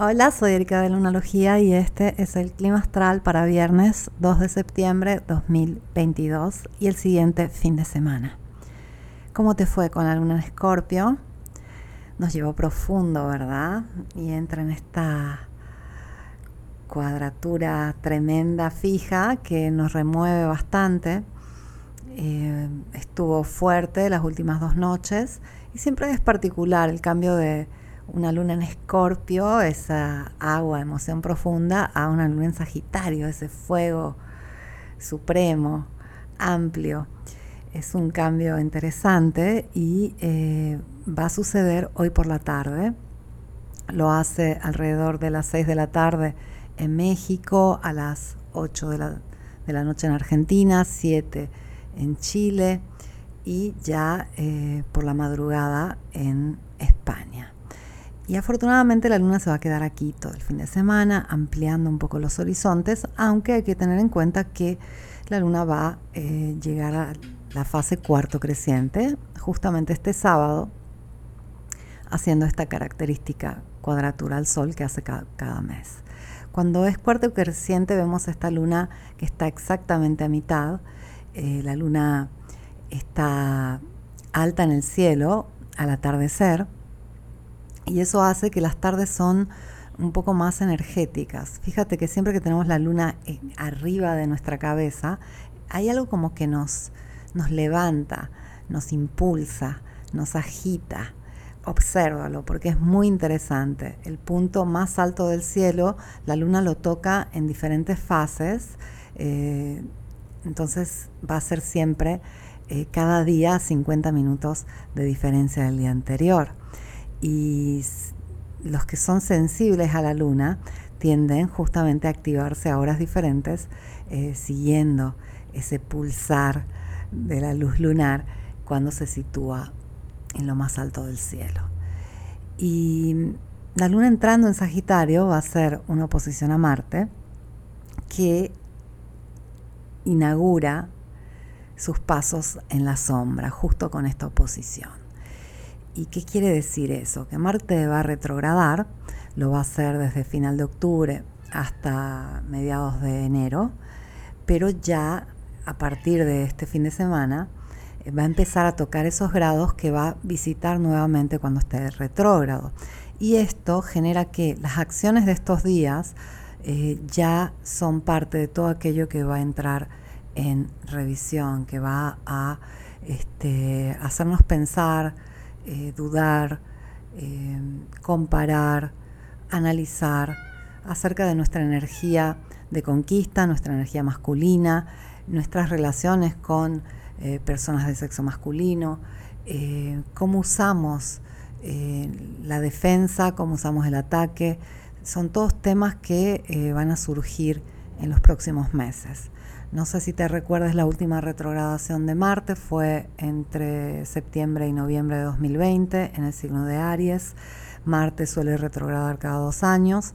Hola, soy Erika de Lunalogía y este es el clima astral para viernes 2 de septiembre 2022 y el siguiente fin de semana. ¿Cómo te fue con la luna en Escorpio? Nos llevó profundo, ¿verdad? Y entra en esta cuadratura tremenda, fija, que nos remueve bastante. Eh, estuvo fuerte las últimas dos noches y siempre es particular el cambio de una luna en escorpio, esa agua, emoción profunda, a una luna en Sagitario, ese fuego supremo, amplio. Es un cambio interesante y eh, va a suceder hoy por la tarde. Lo hace alrededor de las 6 de la tarde en México, a las 8 de la, noche en Argentina, 7 en Chile y ya eh, por la madrugada en España. Y afortunadamente la luna se va a quedar aquí todo el fin de semana, ampliando un poco los horizontes, aunque hay que tener en cuenta que la luna va a eh, llegar a la fase cuarto creciente justamente este sábado, haciendo esta característica cuadratura al sol que hace cada, mes. Cuando es cuarto creciente vemos esta luna que está exactamente a mitad, eh, la luna está alta en el cielo al atardecer, y eso hace que las tardes son un poco más energéticas. Fíjate que siempre que tenemos la luna arriba de nuestra cabeza, hay algo como que nos, nos levanta, nos impulsa, nos agita. Obsérvalo porque es muy interesante. El punto más alto del cielo, la luna lo toca en diferentes fases, eh, entonces va a ser siempre eh, cada día 50 minutos de diferencia del día anterior y los que son sensibles a la luna tienden justamente a activarse a horas diferentes eh, siguiendo ese pulsar de la luz lunar cuando se sitúa en lo más alto del cielo. Y la luna entrando en Sagitario va a ser una oposición a Marte que inaugura sus pasos en la sombra justo con esta oposición. ¿Y qué quiere decir eso? Que Marte va a retrogradar, lo va a hacer desde final de octubre hasta mediados de enero, pero ya a partir de este fin de semana eh, va a empezar a tocar esos grados que va a visitar nuevamente cuando esté retrógrado. Y esto genera que las acciones de estos días eh, ya son parte de todo aquello que va a entrar en revisión, que va a este, hacernos pensar, eh, dudar, eh, comparar, analizar acerca de nuestra energía de conquista, nuestra energía masculina, nuestras relaciones con eh, personas de sexo masculino, cómo usamos la defensa, cómo usamos el ataque. Son todos temas que van a surgir en los próximos meses. No sé si te recuerdas la última retrogradación de Marte, fue entre septiembre y noviembre de 2020 en el signo de Aries. Marte suele retrogradar cada dos años.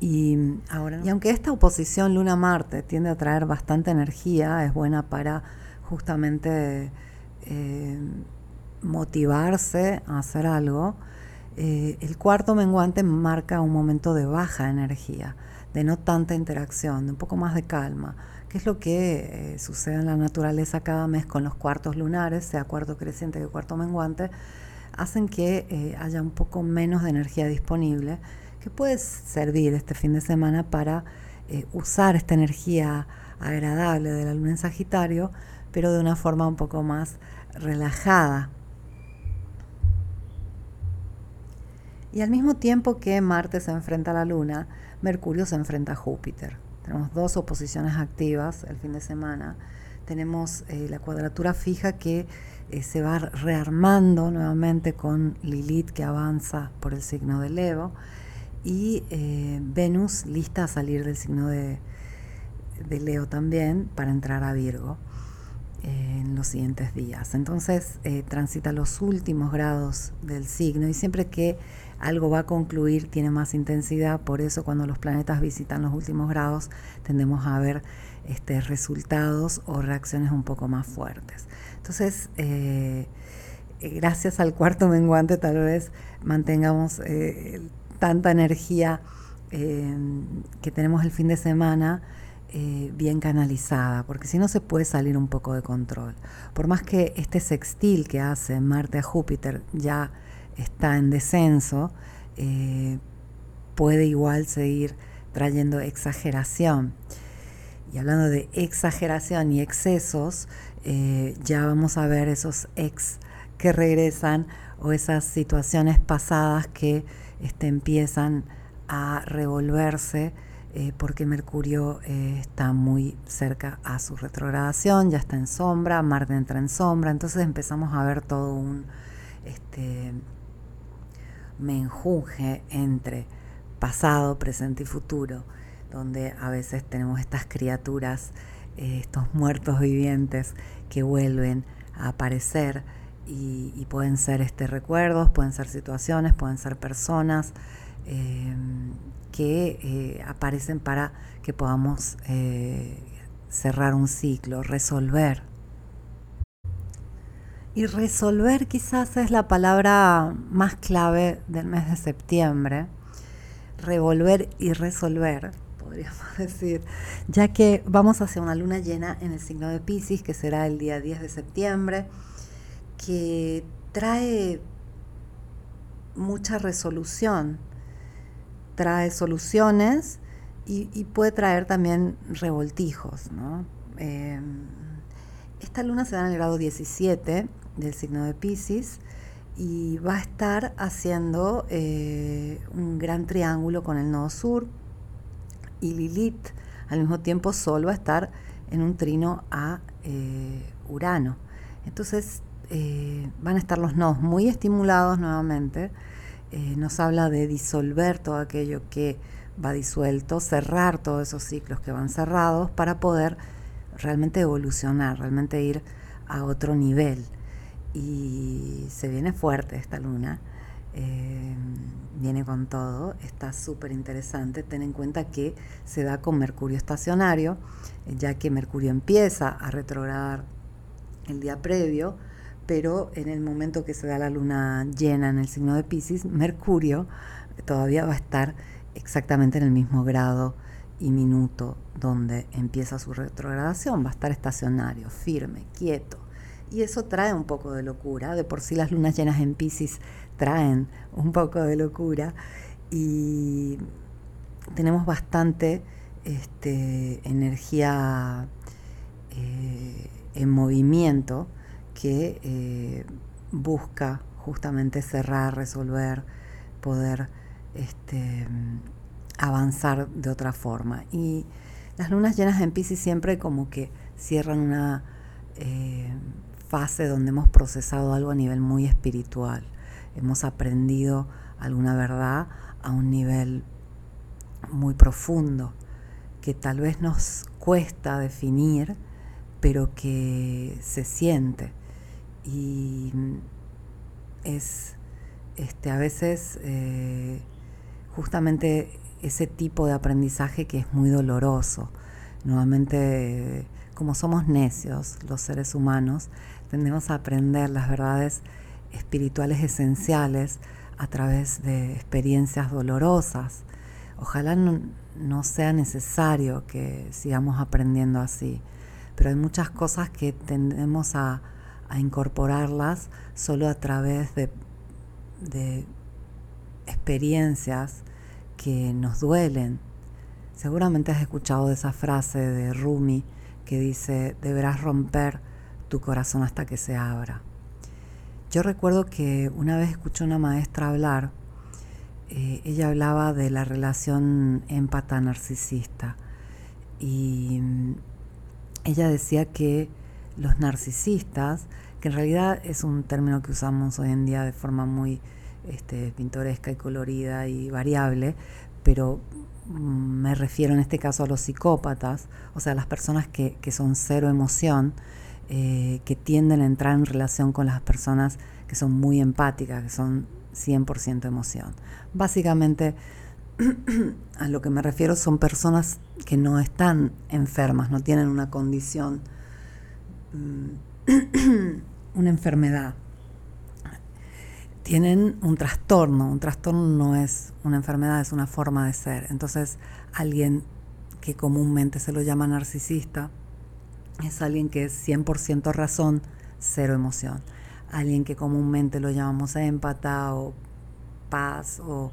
Y, ahora, y aunque esta oposición Luna-Marte tiende a traer bastante energía, es buena para justamente eh, motivarse a hacer algo, eh, el cuarto menguante marca un momento de baja energía, de no tanta interacción, de un poco más de calma que es lo que eh, sucede en la naturaleza cada mes con los cuartos lunares, sea cuarto creciente que cuarto menguante, hacen que eh, haya un poco menos de energía disponible, que puede servir este fin de semana para eh, usar esta energía agradable de la luna en Sagitario, pero de una forma un poco más relajada. Y al mismo tiempo que Marte se enfrenta a la luna, Mercurio se enfrenta a Júpiter. Tenemos dos oposiciones activas el fin de semana. Tenemos eh, la cuadratura fija que eh, se va rearmando nuevamente con Lilith que avanza por el signo de Leo y eh, Venus lista a salir del signo de, de Leo también para entrar a Virgo en los siguientes días. Entonces transita los últimos grados del signo y siempre que algo va a concluir, tiene más intensidad, por eso cuando los planetas visitan los últimos grados tendemos a ver este, resultados o reacciones un poco más fuertes. Entonces, eh, gracias al cuarto menguante tal vez mantengamos eh, tanta energía eh, que tenemos el fin de semana eh, bien canalizada, porque si no se puede salir un poco de control. Por más que este sextil que hace Marte a Júpiter ya está en descenso, eh, puede igual seguir trayendo exageración. Y hablando de exageración y excesos, eh, ya vamos a ver esos ex que regresan o esas situaciones pasadas que este, empiezan a revolverse eh, porque Mercurio eh, está muy cerca a su retrogradación, ya está en sombra, Marte entra en sombra, entonces empezamos a ver todo un este, entre pasado, presente y futuro, donde a veces tenemos estas criaturas, eh, estos muertos vivientes que vuelven a aparecer y, pueden ser este, recuerdos, pueden ser situaciones, pueden ser personas que eh, aparecen para que podamos eh, cerrar un ciclo, resolver. Y resolver quizás es la palabra más clave del mes de septiembre. Revolver y resolver, podríamos decir, ya que vamos hacia una luna llena en el signo de Pisces, que será el día 10 de septiembre, que trae mucha resolución trae soluciones y, puede traer también revoltijos. Em, esta luna se da en el grado 17 del signo de Pisces y va a estar haciendo eh, un gran triángulo con el nodo sur y Lilith al mismo tiempo solo va a estar en un trino a eh, Urano. Entonces eh, van a estar los nodos muy estimulados nuevamente eh, nos habla de disolver todo aquello que va disuelto, cerrar todos esos ciclos que van cerrados para poder realmente evolucionar, realmente ir a otro nivel. Y se viene fuerte esta luna, eh, viene con todo, está súper interesante. Ten en cuenta que se da con Mercurio estacionario, ya que Mercurio empieza a retrogradar el día previo, pero en el momento que se da la luna llena en el signo de Pisces, Mercurio todavía va a estar exactamente en el mismo grado y minuto donde empieza su retrogradación, va a estar estacionario, firme, quieto. Y eso trae un poco de locura, de por sí las lunas llenas en Pisces traen un poco de locura. Y tenemos bastante este, energía eh, en movimiento que eh, busca justamente cerrar, resolver, poder este, avanzar de otra forma. Y las lunas llenas en Pisces siempre como que cierran una eh, fase donde hemos procesado algo a nivel muy espiritual, hemos aprendido alguna verdad a un nivel muy profundo que tal vez nos cuesta definir, pero que se siente y es este, a veces eh, justamente ese tipo de aprendizaje que es muy doloroso. Nuevamente, como somos necios los seres humanos, tendemos a aprender las verdades espirituales esenciales a través de experiencias dolorosas. Ojalá no, no sea necesario que sigamos aprendiendo así, pero hay muchas cosas que tendemos a, a incorporarlas solo a través de, experiencias que nos duelen. Seguramente has escuchado de esa frase de Rumi que dice, deberás romper tu corazón hasta que se abra. Yo recuerdo que una vez escuché a una maestra hablar, eh, ella hablaba de la relación empata narcisista y mm, ella decía que los narcisistas, que en realidad es un término que usamos hoy en día de forma muy este, pintoresca y colorida y variable, pero mm, me refiero en este caso a los psicópatas, o sea, las personas que, son cero emoción, eh, que tienden a entrar en relación con las personas que son muy empáticas, que son 100% emoción. Básicamente, a lo que me refiero son personas que no están enfermas, no tienen una condición una enfermedad. tienen un trastorno. Un trastorno no es una enfermedad, es una forma de ser. Entonces, alguien que comúnmente se lo llama narcisista es alguien que es 100% razón, cero emoción. Alguien que comúnmente lo llamamos empata o paz o,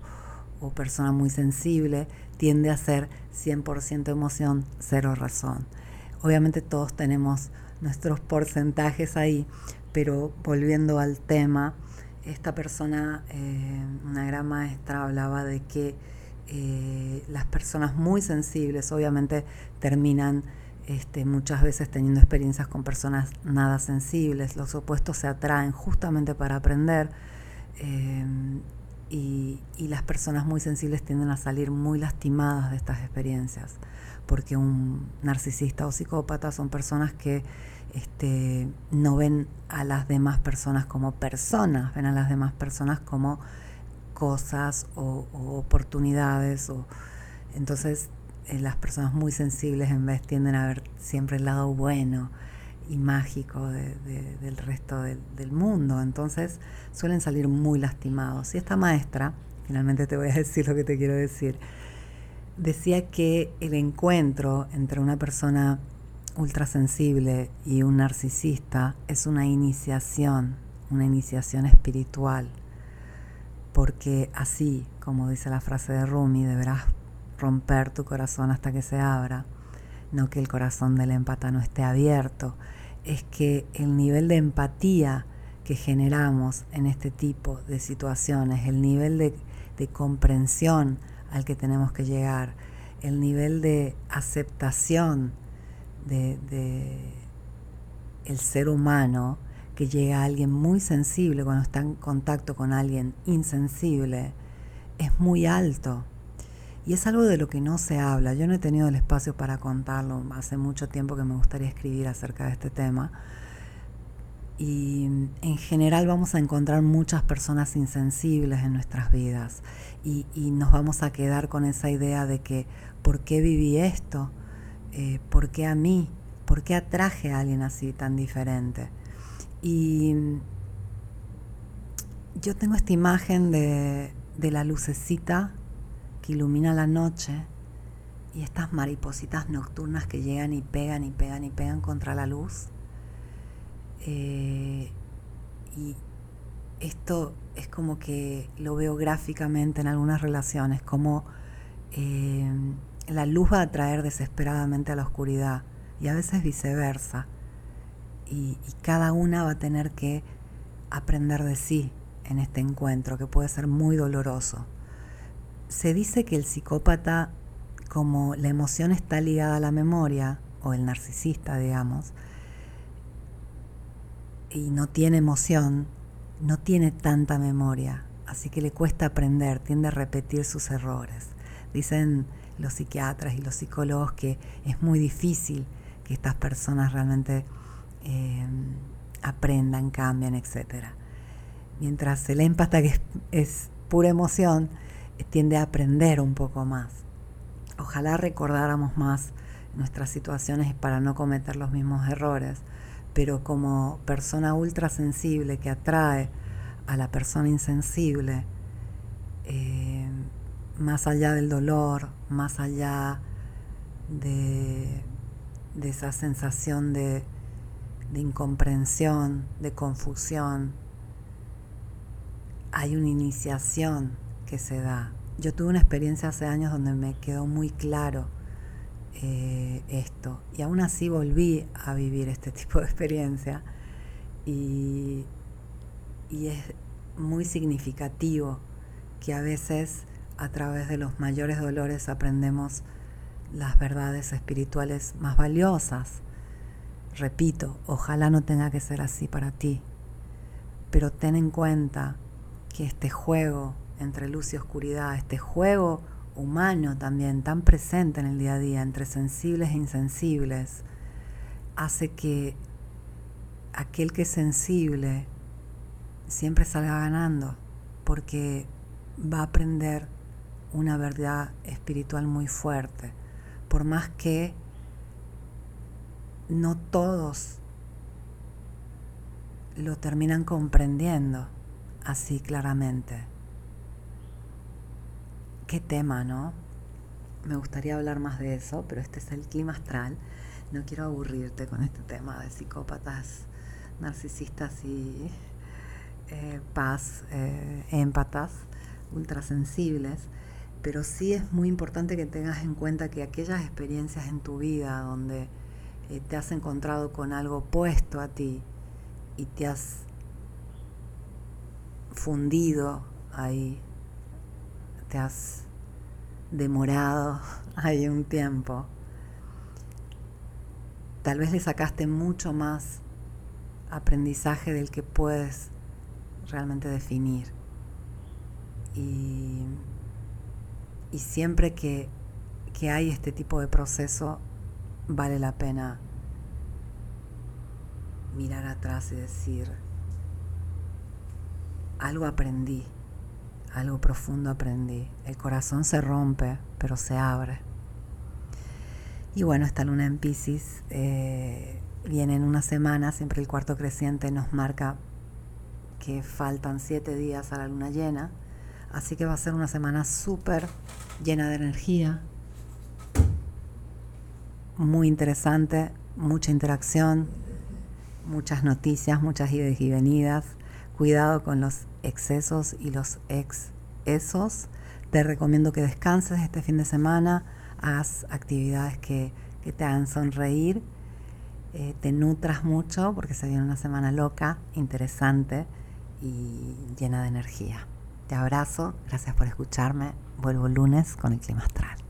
o persona muy sensible tiende a ser 100% emoción, cero razón. Obviamente todos tenemos nuestros porcentajes ahí, pero volviendo al tema, esta persona, eh, una gran maestra, hablaba de que eh, las personas muy sensibles obviamente terminan este, muchas veces teniendo experiencias con personas nada sensibles, los opuestos se atraen justamente para aprender eh, y, las personas muy sensibles tienden a salir muy lastimadas de estas experiencias, porque un narcisista o psicópata son personas que este, no ven a las demás personas como personas, ven a las demás personas como cosas o, oportunidades. O, entonces eh, las personas muy sensibles en vez tienden a ver siempre el lado bueno y mágico del resto del, mundo. Entonces suelen salir muy lastimados. Y esta maestra, finalmente te voy a decir lo que te quiero decir, decía que el encuentro entre una persona ultrasensible y un narcisista es una iniciación, una iniciación espiritual, porque así, como dice la frase de Rumi, deberás romper tu corazón hasta que se abra, no que el corazón del empata no esté abierto, es que el nivel de empatía que generamos en este tipo de situaciones, el nivel de, de comprensión al que tenemos que llegar, el nivel de aceptación, de, el ser humano que llega a alguien muy sensible cuando está en contacto con alguien insensible es muy alto. Y es algo de lo que no se habla. Yo no he tenido el espacio para contarlo. Hace mucho tiempo que me gustaría escribir acerca de este tema. Y en general vamos a encontrar muchas personas insensibles en nuestras vidas. Y, nos vamos a quedar con esa idea de que, ¿por qué viví esto? Eh, ¿por qué a mí? ¿Por qué atraje a alguien así tan diferente? Y yo tengo esta imagen de, la lucecita que ilumina la noche y estas maripositas nocturnas que llegan y pegan y pegan y pegan contra la luz. Eh, y esto es como que lo veo gráficamente en algunas relaciones, como eh, la luz va a atraer desesperadamente a la oscuridad y a veces viceversa. Y, cada una va a tener que aprender de sí en este encuentro que puede ser muy doloroso. Se dice que el psicópata, como la emoción está ligada a la memoria, o el narcisista, digamos, y no tiene emoción, no tiene tanta memoria, así que le cuesta aprender, tiende a repetir sus errores. Dicen los psiquiatras y los psicólogos que es muy difícil que estas personas realmente eh, aprendan, cambien, etc. Mientras el empata, que es, pura emoción, tiende a aprender un poco más. Ojalá recordáramos más nuestras situaciones para no cometer los mismos errores, pero como persona ultra sensible que atrae a la persona insensible, eh, más allá del dolor, más allá de, esa sensación de incomprensión, de confusión, hay una iniciación que se da. Yo tuve una experiencia hace años donde me quedó muy claro eh, esto y aún así volví a vivir este tipo de experiencia y, y es muy significativo que a veces a través de los mayores dolores aprendemos las verdades espirituales más valiosas. Repito, ojalá no tenga que ser así para ti, pero ten en cuenta que este juego entre luz y oscuridad, este juego humano también tan presente en el día a día entre sensibles e insensibles, hace que aquel que es sensible siempre salga ganando, porque va a aprender una verdad espiritual muy fuerte, por más que no todos lo terminan comprendiendo. así claramente. Qué tema, ¿no? Me gustaría hablar más de eso, pero este es el clima astral. No quiero aburrirte con este tema de psicópatas, narcisistas y eh, paz, eh, empatas, ultrasensibles, pero sí es muy importante que tengas en cuenta que aquellas experiencias en tu vida donde eh, te has encontrado con algo opuesto a ti y te has fundido ahí, te has demorado ahí un tiempo, tal vez le sacaste mucho más aprendizaje del que puedes realmente definir. Y, siempre que, que hay este tipo de proceso, vale la pena mirar atrás y decir, algo aprendí, algo profundo aprendí. El corazón se rompe, pero se abre. Y bueno, esta luna en Pisces eh, viene en una semana, siempre el cuarto creciente nos marca que faltan siete días a la luna llena, así que va a ser una semana súper llena de energía, muy interesante, mucha interacción, muchas noticias, muchas idas y venidas. Cuidado con los excesos y los excesos. Te recomiendo que descanses este fin de semana, haz actividades que, te hagan sonreír, eh, te nutras mucho porque se viene una semana loca, interesante y llena de energía. Te abrazo, gracias por escucharme. Vuelvo lunes con el clima astral.